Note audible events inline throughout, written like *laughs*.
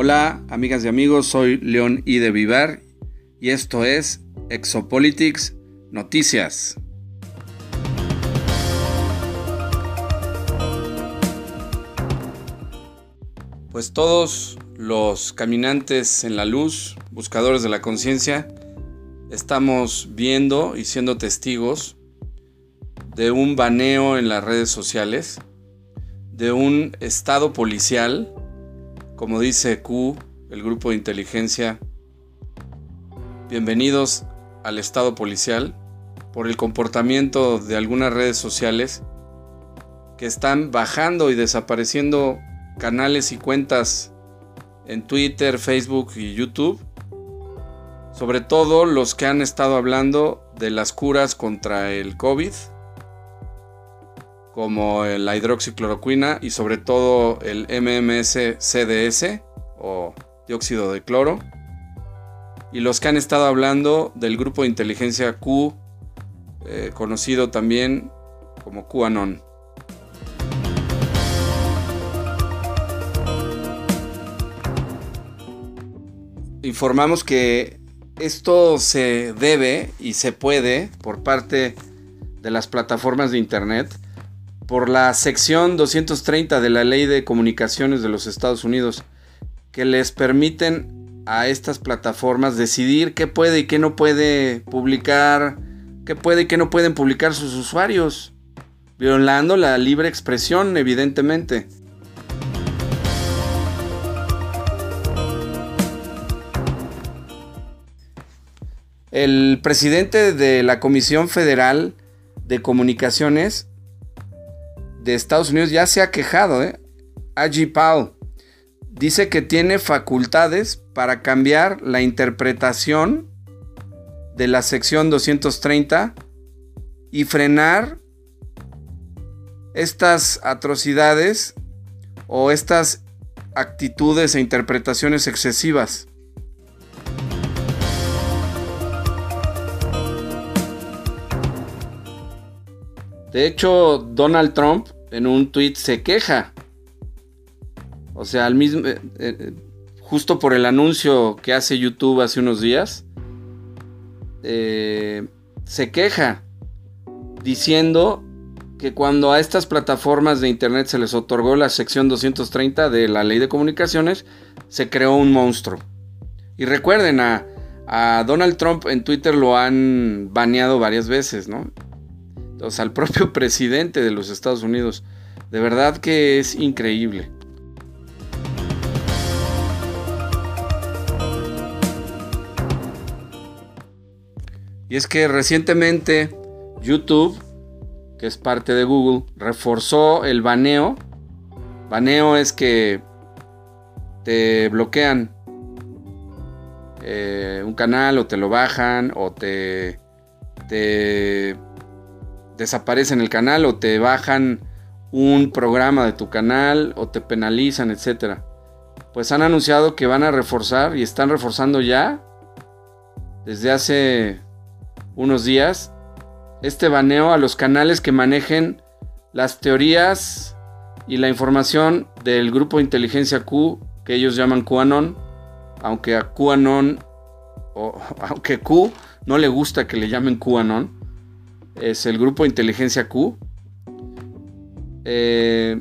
Hola, amigas y amigos, soy León I. de Vivar y esto es Exopolitics Noticias. Pues todos los caminantes en la luz, buscadores de la conciencia, estamos viendo y siendo testigos de un baneo en las redes sociales, de un estado policial como dice Q, el grupo de inteligencia, bienvenidos al estado policial por el comportamiento de algunas redes sociales que están bajando y desapareciendo canales y cuentas en Twitter, Facebook y YouTube. Sobre todo los que han estado hablando de las curas contra el COVID como la hidroxicloroquina y sobre todo el MMS-CDS o dióxido de cloro. Y los que han estado hablando del grupo de inteligencia Q, eh, conocido también como QAnon. Informamos que esto se debe y se puede por parte de las plataformas de Internet por la sección 230 de la Ley de Comunicaciones de los Estados Unidos, que les permiten a estas plataformas decidir qué puede y qué no puede publicar, qué puede y qué no pueden publicar sus usuarios, violando la libre expresión, evidentemente. El presidente de la Comisión Federal de Comunicaciones de Estados Unidos ya se ha quejado, ¿eh? Aji Powell. Dice que tiene facultades para cambiar la interpretación de la sección 230 y frenar estas atrocidades o estas actitudes e interpretaciones excesivas. De hecho, Donald Trump en un tweet se queja. O sea, al mismo, eh, eh, justo por el anuncio que hace YouTube hace unos días, eh, se queja diciendo que cuando a estas plataformas de Internet se les otorgó la sección 230 de la ley de comunicaciones, se creó un monstruo. Y recuerden, a, a Donald Trump en Twitter lo han baneado varias veces, ¿no? Entonces, al propio *laughs* presidente de los Estados Unidos. De verdad que es increíble. Y es que recientemente YouTube, que es parte de Google, reforzó el baneo. Baneo es que te bloquean eh, un canal o te lo bajan o te, te desaparecen el canal o te bajan un programa de tu canal o te penalizan, etcétera. Pues han anunciado que van a reforzar y están reforzando ya desde hace unos días este baneo a los canales que manejen las teorías y la información del grupo de inteligencia Q que ellos llaman QAnon, aunque a QAnon o *laughs* aunque Q no le gusta que le llamen QAnon, es el grupo inteligencia Q eh,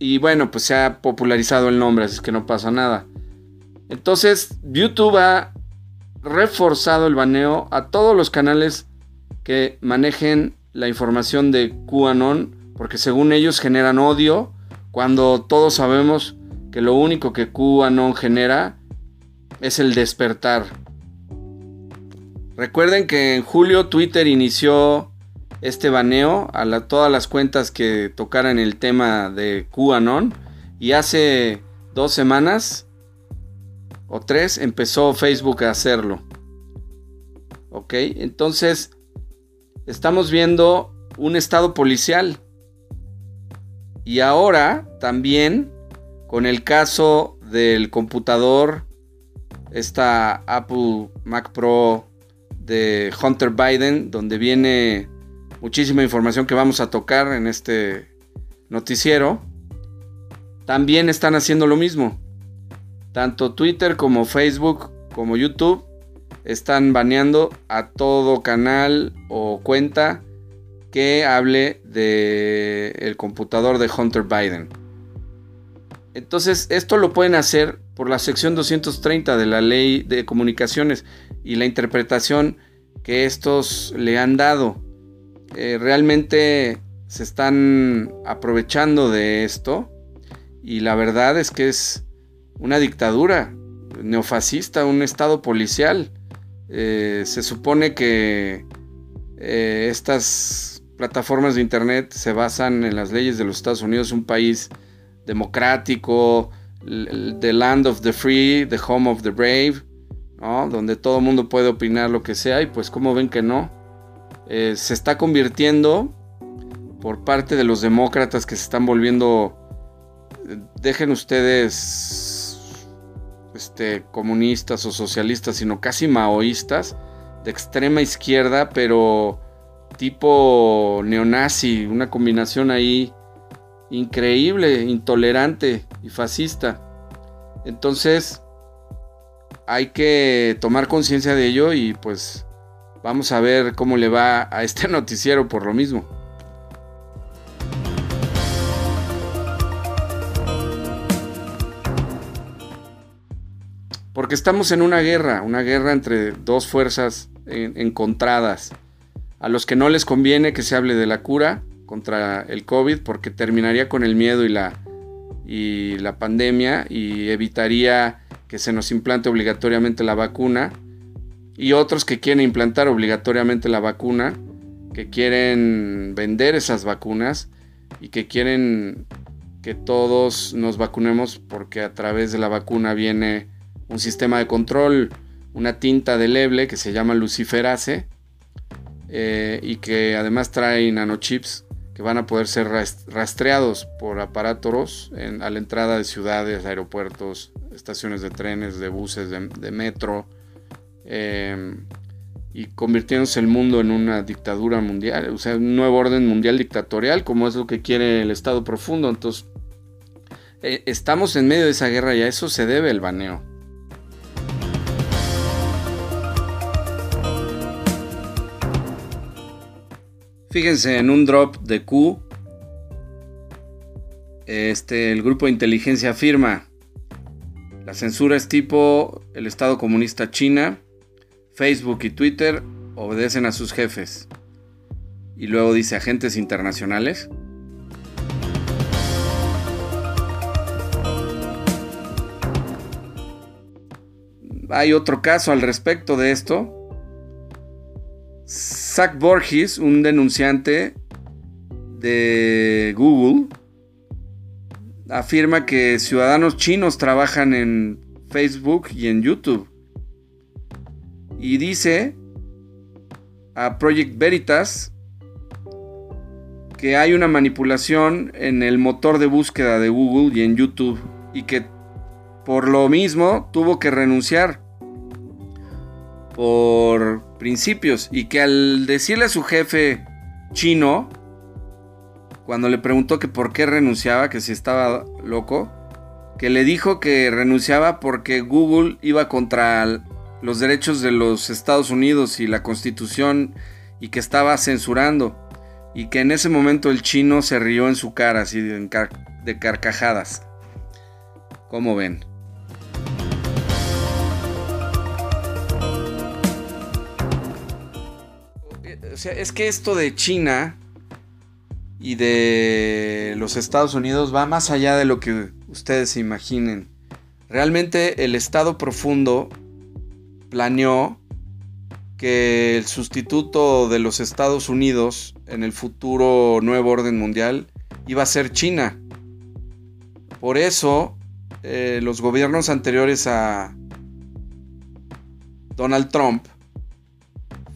y bueno, pues se ha popularizado el nombre, así que no pasa nada. Entonces, YouTube ha reforzado el baneo a todos los canales que manejen la información de QAnon, porque según ellos generan odio, cuando todos sabemos que lo único que QAnon genera es el despertar. Recuerden que en julio Twitter inició este baneo a todas las cuentas que tocaran el tema de QAnon. Y hace dos semanas o tres empezó Facebook a hacerlo. Ok, entonces estamos viendo un estado policial. Y ahora también con el caso del computador, esta Apple Mac Pro de Hunter Biden, donde viene muchísima información que vamos a tocar en este noticiero, también están haciendo lo mismo. Tanto Twitter como Facebook como YouTube están baneando a todo canal o cuenta que hable de el computador de Hunter Biden. Entonces, esto lo pueden hacer por la sección 230 de la ley de comunicaciones y la interpretación que estos le han dado. Eh, realmente se están aprovechando de esto y la verdad es que es una dictadura neofascista, un estado policial. Eh, se supone que eh, estas plataformas de internet se basan en las leyes de los Estados Unidos, un país democrático, the land of the free, the home of the brave, donde todo el mundo puede opinar lo que sea y pues como ven que no, eh, se está convirtiendo por parte de los demócratas que se están volviendo, dejen ustedes este, comunistas o socialistas, sino casi maoístas, de extrema izquierda, pero tipo neonazi, una combinación ahí increíble, intolerante y fascista. Entonces, hay que tomar conciencia de ello y pues vamos a ver cómo le va a este *laughs* noticiero por lo mismo. Porque estamos en una guerra, una guerra entre dos fuerzas encontradas. A los que no les conviene que se hable de la cura contra el COVID porque terminaría con el miedo y la, y la pandemia y evitaría que se nos implante obligatoriamente la vacuna. Y otros que quieren implantar obligatoriamente la vacuna, que quieren vender esas vacunas y que quieren que todos nos vacunemos porque a través de la vacuna viene un sistema de control, una tinta deleble que se llama luciferase eh, y que además trae nanochips que van a poder ser rastreados por aparatos a la entrada de ciudades, aeropuertos, estaciones de trenes, de buses, de, metro, em, y convirtiéndose el mundo en una dictadura mundial, o sea, un nuevo orden mundial dictatorial, como es lo que quiere el Estado profundo. Entonces, eh, estamos en medio de esa guerra y a eso se debe el baneo. Fíjense en un drop de Q. Este, el grupo de inteligencia afirma. La censura es tipo el Estado comunista China. Facebook y Twitter obedecen a sus jefes. Y luego dice agentes internacionales. Hay otro caso al respecto de esto. Zach Borges, un denunciante de Google, afirma que ciudadanos chinos trabajan en Facebook y en YouTube. Y dice a Project Veritas que hay una manipulación en el motor de búsqueda de Google y en YouTube y que por lo mismo tuvo que renunciar por principios y que al decirle a su jefe chino, cuando le preguntó que por qué renunciaba, que si estaba loco, que le dijo que renunciaba porque Google iba contra los derechos de los Estados Unidos y la constitución y que estaba censurando y que en ese momento el chino se rió en su cara así de, carcajadas. ¿Cómo ven? O sea, es que esto de China y de los Estados Unidos va más allá de lo que ustedes se imaginen. Realmente el Estado profundo planeó que el sustituto de los Estados Unidos en el futuro nuevo orden mundial iba a ser China. Por eso eh, los gobiernos anteriores a Donald Trump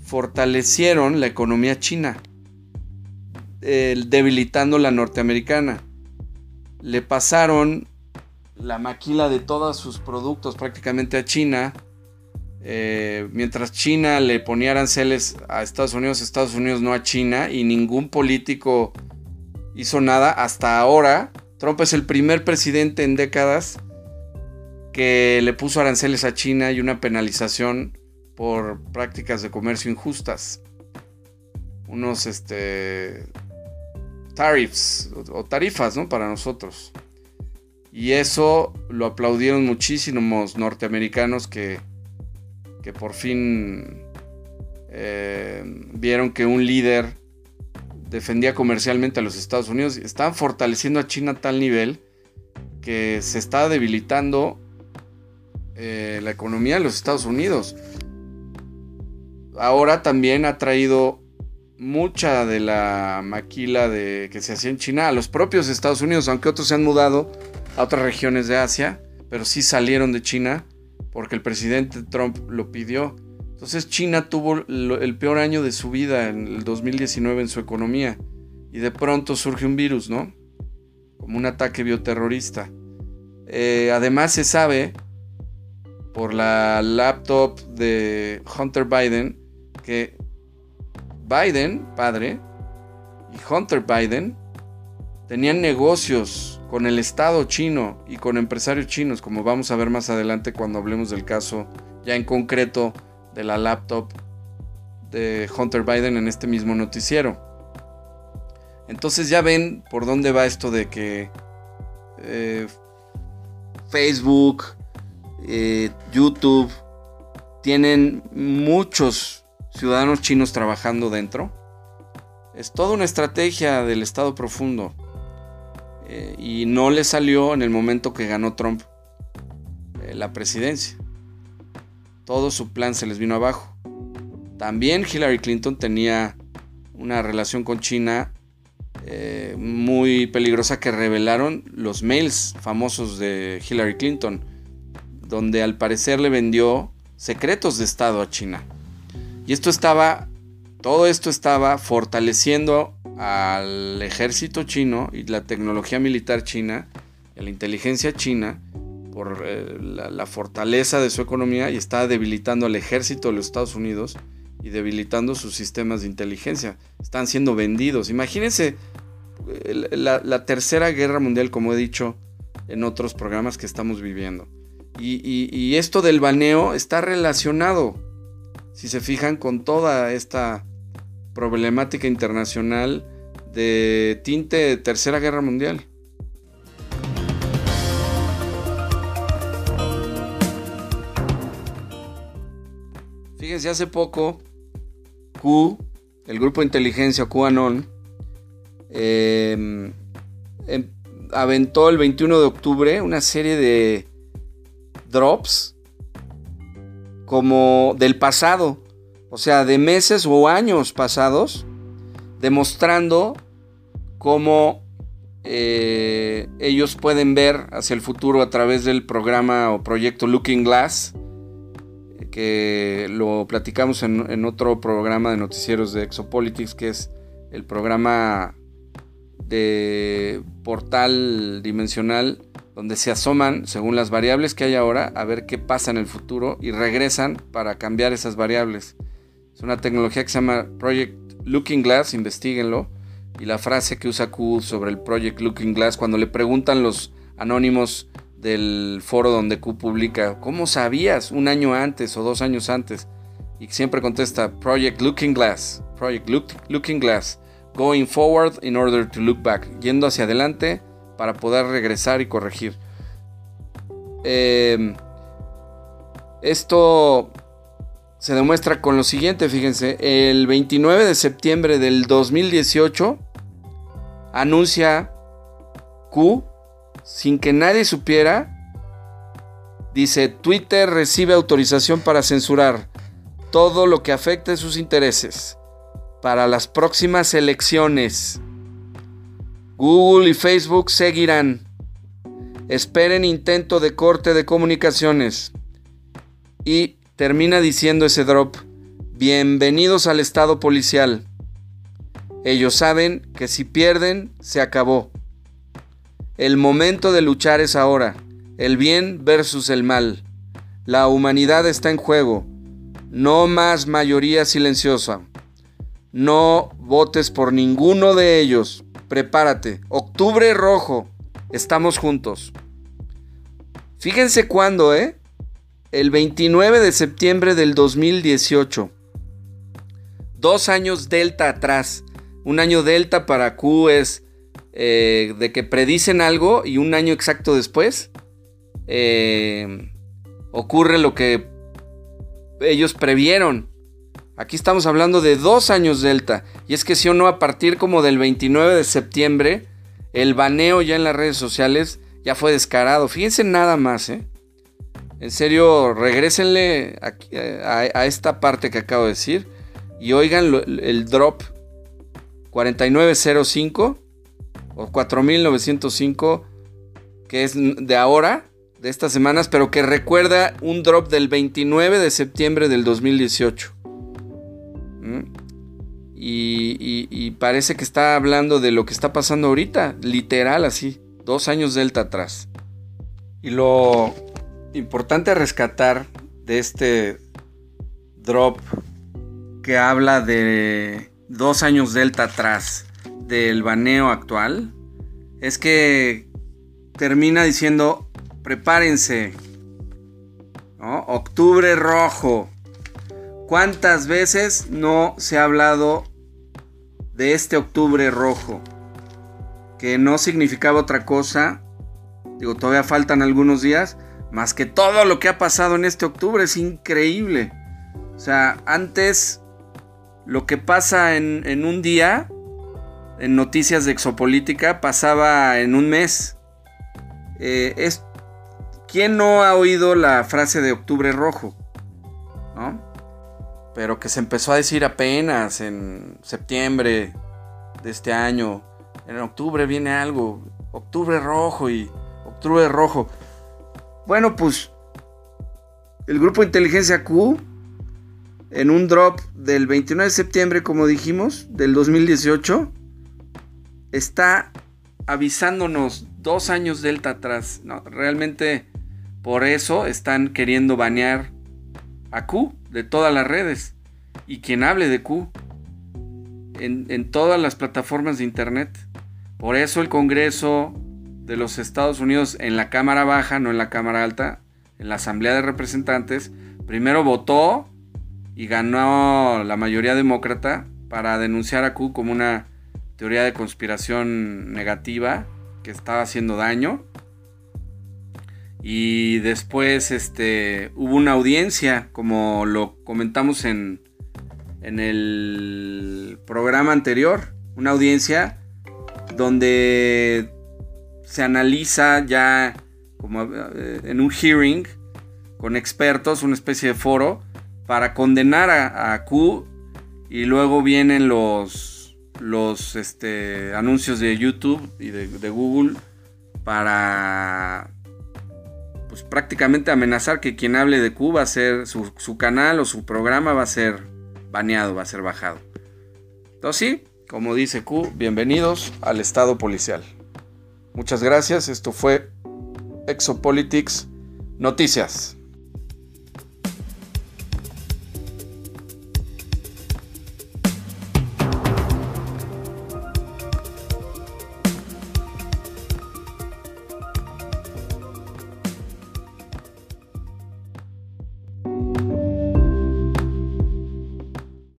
fortalecieron la economía china, debilitando la norteamericana. Le pasaron la maquila de todos sus productos prácticamente a China. Eh, mientras China le ponía aranceles a Estados Unidos, Estados Unidos no a China y ningún político hizo nada hasta ahora. Trump es el primer presidente en décadas que le puso aranceles a China y una penalización por prácticas de comercio injustas. Unos este, tariffs o tarifas ¿no? para nosotros. Y eso lo aplaudieron muchísimos norteamericanos que, que por fin eh, vieron que un líder defendía comercialmente a los Estados Unidos. Estaban fortaleciendo a China a tal nivel que se está debilitando eh, la economía de los Estados Unidos. Ahora también ha traído mucha de la maquila de, que se hacía en China a los propios Estados Unidos, aunque otros se han mudado a otras regiones de Asia, pero sí salieron de China porque el presidente Trump lo pidió. Entonces China tuvo el peor año de su vida en el 2019 en su economía y de pronto surge un virus, ¿no? Como un ataque bioterrorista. Eh, además se sabe por la laptop de Hunter Biden que Biden, padre, y Hunter Biden tenían negocios con el Estado chino y con empresarios chinos, como vamos a ver más adelante cuando hablemos del caso ya en concreto de la laptop de Hunter Biden en este mismo noticiero. Entonces ya ven por dónde va esto de que eh, Facebook, eh, YouTube, tienen muchos ciudadanos chinos trabajando dentro. Es toda una estrategia del Estado profundo. Eh, y no le salió en el momento que ganó Trump eh, la presidencia. Todo su plan se les vino abajo. También Hillary Clinton tenía una relación con China eh, muy peligrosa que revelaron los mails famosos de Hillary Clinton, donde al parecer le vendió secretos de Estado a China. Y esto estaba, todo esto estaba fortaleciendo al ejército chino y la tecnología militar china, la inteligencia china, por eh, la, fortaleza de su economía y está debilitando al ejército de los Estados Unidos y debilitando sus sistemas de inteligencia. Están siendo vendidos. Imagínense la, tercera guerra mundial, como he dicho en otros programas que estamos viviendo. y esto del baneo está relacionado, si se fijan, con toda esta problemática internacional de tinte de Tercera Guerra Mundial. Fíjense, hace poco Q, el grupo de inteligencia QAnon, em, aventó el 21 de octubre una serie de drops como del pasado o sea, de meses o años pasados, demostrando cómo eh, ellos pueden ver hacia el futuro a través del programa o proyecto Looking Glass, que lo platicamos en, en otro programa de noticieros de Exopolitics, que es el programa de portal dimensional donde se asoman según las variables que hay ahora a ver qué pasa en el futuro y regresan para cambiar esas variables. Es una tecnología que se llama Project Looking Glass, investiguenlo. Y la frase que usa Q sobre el Project Looking Glass, cuando le preguntan los anónimos del foro donde Q publica, ¿cómo sabías un año antes o dos años antes? Y siempre contesta, Project Looking Glass, Project Looking Glass, going forward in order to look back, yendo hacia adelante para poder regresar y corregir. Em, esto se demuestra con lo siguiente, fíjense, el 29 de septiembre del 2018 anuncia Q, sin que nadie supiera, dice, Twitter recibe autorización para censurar todo lo que afecte sus intereses para las próximas elecciones. Google y Facebook seguirán. Esperen intento de corte de comunicaciones. Y termina diciendo ese drop, bienvenidos al estado policial. Ellos saben que si pierden, se acabó. El momento de luchar es ahora, el bien versus el mal. La humanidad está en juego. No más mayoría silenciosa. No votes por ninguno de ellos. Prepárate. Octubre rojo. Estamos juntos. Fíjense cuándo, ¿eh? El 29 de septiembre del 2018. Dos años delta atrás. Un año delta para Q es eh, de que predicen algo y un año exacto después eh, ocurre lo que ellos previeron. Aquí estamos hablando de dos años delta. Y es que si o no, a partir como del 29 de septiembre, el baneo ya en las redes sociales ya fue descarado. Fíjense nada más, ¿eh? En serio, regrésenle a, esta parte que acabo de decir y oigan el drop 4905 o 4905 que es de ahora, de estas semanas, pero que recuerda un drop del 29 de septiembre del 2018. Y, parece que está hablando de lo que está pasando ahorita, literal así, dos años delta atrás. Y lo importante a rescatar de este drop que habla de dos años delta atrás del baneo actual es que termina diciendo prepárense, octubre rojo, ¿Cuántas veces no se ha hablado de este octubre rojo? Que no significaba otra cosa. Digo, todavía faltan algunos días. Más que todo lo que ha pasado en este octubre es increíble. O sea, antes lo que pasa en, un día, en noticias de exopolítica, pasaba en un mes. Eh, es, ¿Quién no ha oído la frase de octubre rojo? ¿No? Pero que se empezó a decir apenas en septiembre de este año. En octubre viene algo, octubre rojo y octubre rojo. Bueno, pues el grupo Inteligencia Q, en un drop del 29 de septiembre, como dijimos, del 2018, está avisándonos dos años delta atrás. No, realmente por eso están queriendo banear a Q de todas las redes. Y quien hable de Q en, todas las plataformas de Internet. Por eso el Congreso de los Estados Unidos en la Cámara Baja, no en la Cámara Alta, en la Asamblea de Representantes, primero votó y ganó la mayoría demócrata para denunciar a Q como una teoría de conspiración negativa que estaba haciendo daño. Y después este, hubo una audiencia, como lo comentamos en, en el programa anterior, una audiencia donde se analiza ya como eh, en un hearing con expertos, una especie de foro, para condenar a, Q y luego vienen los, los este, anuncios de YouTube y de Google para pues prácticamente amenazar que quien hable de Q va a ser su, canal o su programa va a ser baneado, va a ser bajado. Entonces sí, como dice Q, bienvenidos al estado policial. Muchas gracias, esto fue Exopolitics Noticias.